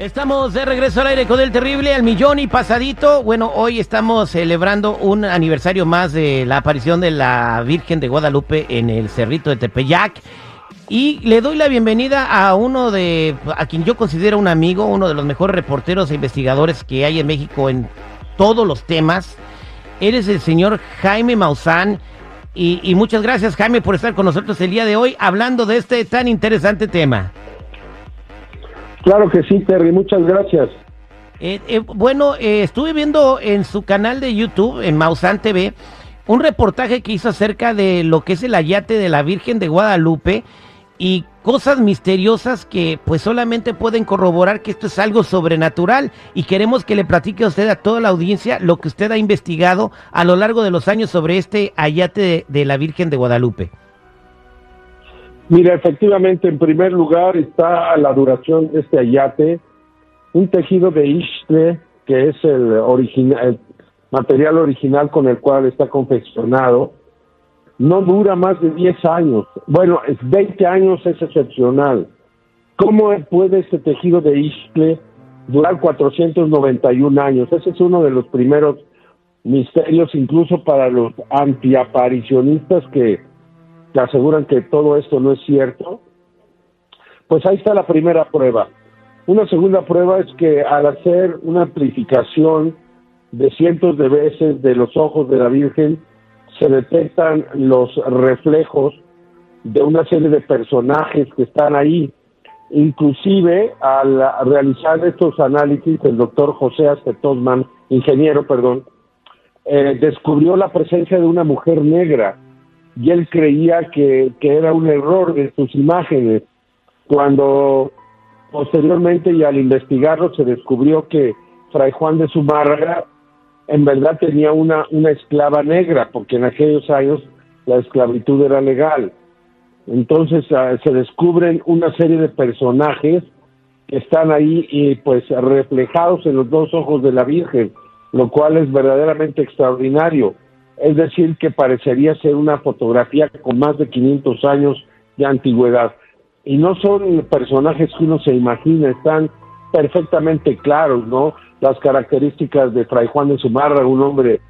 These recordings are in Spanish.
Estamos de regreso al aire con el terrible al millón y pasadito. Bueno, hoy estamos celebrando un aniversario más de la aparición de la Virgen de Guadalupe en el Cerrito de Tepeyac. Y le doy la bienvenida a uno de, a quien yo considero un amigo, uno de los mejores reporteros e investigadores que hay en México en todos los temas. Eres el señor Jaime Maussan. Y, y muchas gracias, Jaime, por estar con nosotros el día de hoy hablando de este tan interesante tema. Claro que sí, Terry, muchas gracias. Eh, eh, bueno, eh, estuve viendo en su canal de YouTube, en Mausan TV, un reportaje que hizo acerca de lo que es el ayate de la Virgen de Guadalupe y cosas misteriosas que pues solamente pueden corroborar que esto es algo sobrenatural y queremos que le platique a usted a toda la audiencia lo que usted ha investigado a lo largo de los años sobre este ayate de, de la Virgen de Guadalupe. Mira, efectivamente, en primer lugar está la duración de este ayate, un tejido de Ixtle, que es el, original, el material original con el cual está confeccionado, no dura más de 10 años. Bueno, es 20 años es excepcional. ¿Cómo puede este tejido de Ixtle durar 491 años? Ese es uno de los primeros misterios, incluso para los antiaparicionistas que que aseguran que todo esto no es cierto, pues ahí está la primera prueba. Una segunda prueba es que al hacer una amplificación de cientos de veces de los ojos de la Virgen, se detectan los reflejos de una serie de personajes que están ahí. Inclusive al realizar estos análisis, el doctor José Astetosman, ingeniero, perdón, eh, descubrió la presencia de una mujer negra y él creía que, era un error de sus imágenes. Cuando posteriormente y al investigarlo se descubrió que Fray Juan de Zumárraga en verdad tenía una, una esclava negra, porque en aquellos años la esclavitud era legal. Entonces ah, se descubren una serie de personajes que están ahí y pues reflejados en los dos ojos de la Virgen, lo cual es verdaderamente extraordinario es decir, que parecería ser una fotografía con más de 500 años de antigüedad. Y no son personajes que uno se imagina, están perfectamente claros, ¿no? Las características de Fray Juan de Zumarra, un hombre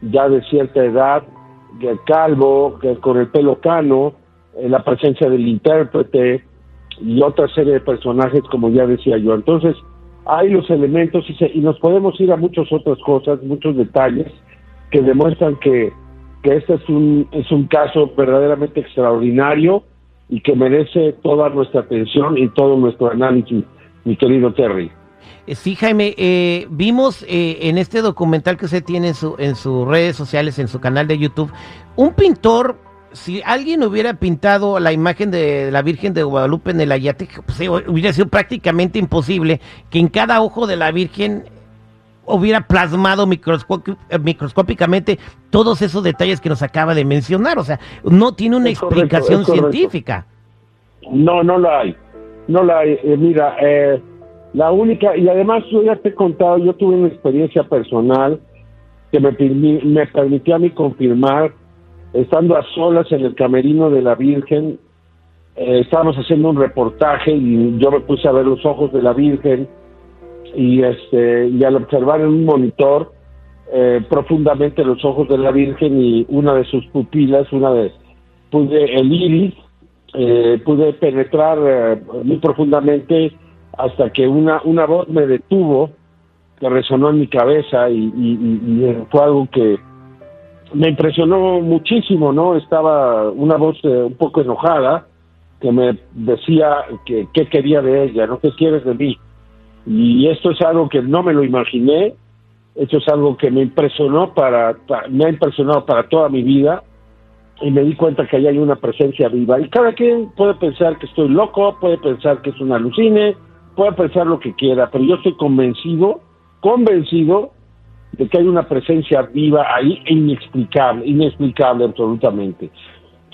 ya de cierta edad, calvo, con el pelo cano, eh, la presencia del intérprete y otra serie de personajes, como ya decía yo. Entonces, hay los elementos y, y nos podemos ir a muchas otras cosas, muchos detalles, que demuestran que, que este es un, es un caso verdaderamente extraordinario y que merece toda nuestra atención y todo nuestro análisis, mi querido Terry. Eh, sí, Jaime, eh, vimos eh, en este documental que usted tiene en, su, en sus redes sociales, en su canal de YouTube, un pintor, si alguien hubiera pintado la imagen de la Virgen de Guadalupe en el Ayate, pues, hubiera sido prácticamente imposible que en cada ojo de la Virgen hubiera plasmado eh, microscópicamente todos esos detalles que nos acaba de mencionar. O sea, no tiene una explicación científica. No, no la hay. No la hay. Eh, mira, eh, la única, y además yo ya te he contado, yo tuve una experiencia personal que me, me permitió a mí confirmar, estando a solas en el camerino de la Virgen, estábamos haciendo un reportaje y yo me puse a ver los ojos de la Virgen y este y al observar en un monitor eh, profundamente los ojos de la Virgen y una de sus pupilas, una de, pude, el iris, eh, pude penetrar eh, muy profundamente hasta que una, una voz me detuvo, que resonó en mi cabeza y, y fue algo que me impresionó muchísimo, ¿no? Estaba una voz un poco enojada que me decía que qué quería de ella, ¿no? ¿Qué quieres de mí? Y esto es algo que no me lo imaginé, esto es algo que me impresionó para, me ha impresionado para toda mi vida y me di cuenta que ahí hay una presencia viva. Y cada quien puede pensar que estoy loco, puede pensar que es un alucine, puede pensar lo que quiera, pero yo estoy convencido, convencido de que hay una presencia viva ahí inexplicable, inexplicable absolutamente.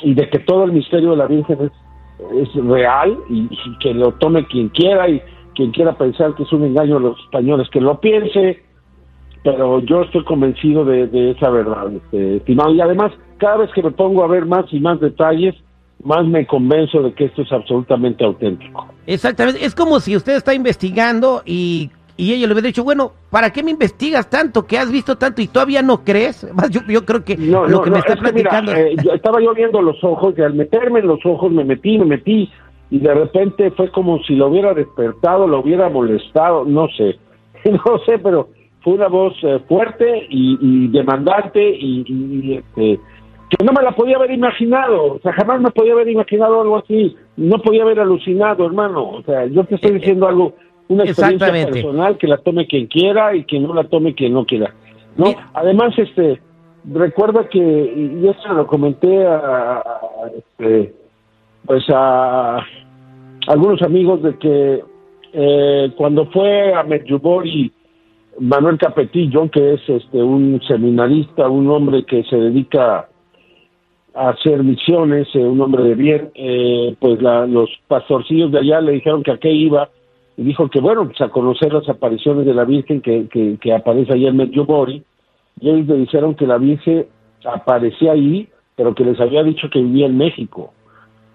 Y de que todo el misterio de la Virgen es es real y, que lo tome quien quiera y quien quiera pensar que es un engaño a los españoles que lo piense, pero yo estoy convencido de, esa verdad, este, estimado. Y además, cada vez que me pongo a ver más y más detalles, más me convenzo de que esto es absolutamente auténtico. Exactamente, es como si usted está investigando y y ella le hubiera dicho, bueno, ¿para qué me investigas tanto? ¿Que has visto tanto y todavía no crees? Yo, yo creo que lo que me está platicando... Eh, estaba yo viendo los ojos y al meterme en los ojos me metí, me metí y de repente fue como si lo hubiera despertado, lo hubiera molestado, no sé, no sé, pero fue una voz eh, fuerte y, demandante y, este, que no me la podía haber imaginado, o sea, jamás me podía haber imaginado algo así, no podía haber alucinado, hermano, o sea, yo te estoy eh, diciendo algo una experiencia personal que la tome quien quiera y que no la tome quien no quiera. ¿no? Además, este, recuerda que, y eso lo comenté a, este, pues a, algunos amigos de que eh, cuando fue a Medjugorje Manuel Capetillo, que es este un seminarista, un hombre que se dedica a hacer misiones, eh, un hombre de bien, eh, pues la, los pastorcillos de allá le dijeron que a qué iba y dijo que, bueno, pues a conocer las apariciones de la Virgen que, que, aparece allá en Medjugorje, y ellos le dijeron que la Virgen aparecía ahí, pero que les había dicho que vivía en México.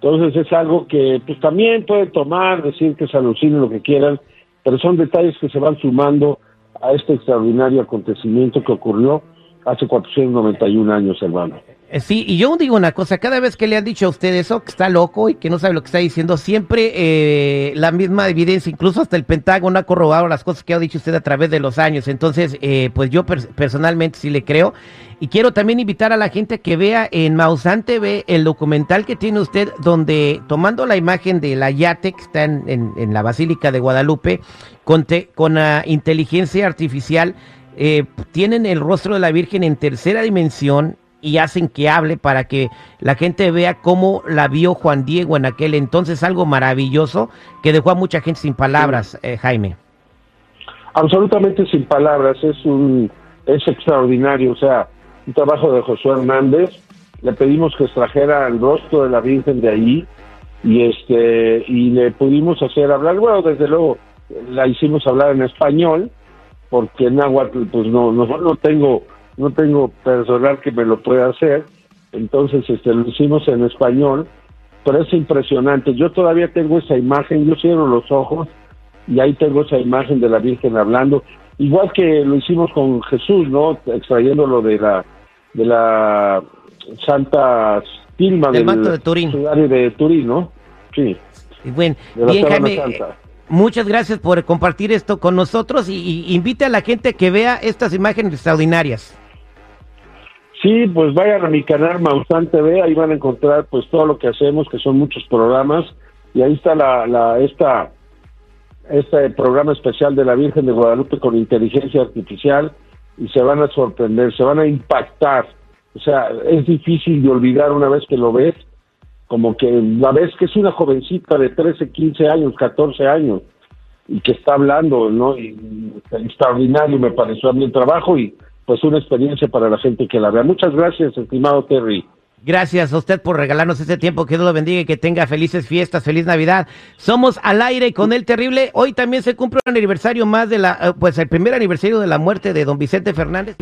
Entonces es algo que pues también pueden tomar, decir que se alucinen lo que quieran, pero son detalles que se van sumando a este extraordinario acontecimiento que ocurrió hace 491 años, hermano. Eh, sí, y yo digo una cosa, cada vez que le han dicho a usted eso, que está loco y que no sabe lo que está diciendo, siempre eh, la misma evidencia, incluso hasta el Pentágono ha corroborado las cosas que ha dicho usted a través de los años. Entonces, eh, pues yo personalmente sí le creo. Y quiero también invitar a la gente a que vea en Mausan TV el documental que tiene usted, donde tomando la imagen de la yate que está en, la Basílica de Guadalupe, con, con uh, inteligencia artificial, tienen el rostro de la Virgen en tercera dimensión y hacen que hable para que la gente vea cómo la vio Juan Diego en aquel entonces, algo maravilloso que dejó a mucha gente sin palabras, eh, Jaime. Absolutamente sin palabras, es un es extraordinario, o sea, un trabajo de Josué Hernández, le pedimos que extrajera el rostro de la Virgen de ahí y este y le pudimos hacer hablar, bueno, desde luego la hicimos hablar en español porque en agua pues no no, no tengo no tengo personal que me lo pueda hacer, entonces este lo hicimos en español, pero es impresionante. Yo todavía tengo esa imagen, yo cierro los ojos y ahí tengo esa imagen de la Virgen hablando, igual que lo hicimos con Jesús, ¿no? Extrayéndolo de la de la Santa Tilma del, de Turín. de Turín, ¿no? Sí. Bueno, bien, Jaime, muchas gracias por compartir esto con nosotros y, y invite a la gente que vea estas imágenes extraordinarias. Sí, pues vayan a mi canal Maussan TV, ahí van a encontrar pues todo lo que hacemos, que son muchos programas, y ahí está la, esta este programa especial de la Virgen de Guadalupe con inteligencia artificial y se van a sorprender, se van a impactar. O sea, es difícil de olvidar una vez que lo ves, como que la vez que es una jovencita de 13, 15 años, 14 años y que está hablando, ¿no? Y, extraordinario me pareció a mí el trabajo y pues una experiencia para la gente que la vea. Muchas gracias, estimado Terry. Gracias a usted por regalarnos este tiempo. Que Dios lo bendiga y que tenga felices fiestas, feliz Navidad. Somos al aire con el terrible. Hoy también se cumple un aniversario más de la, eh, pues el primer aniversario de la muerte de don Vicente Fernández.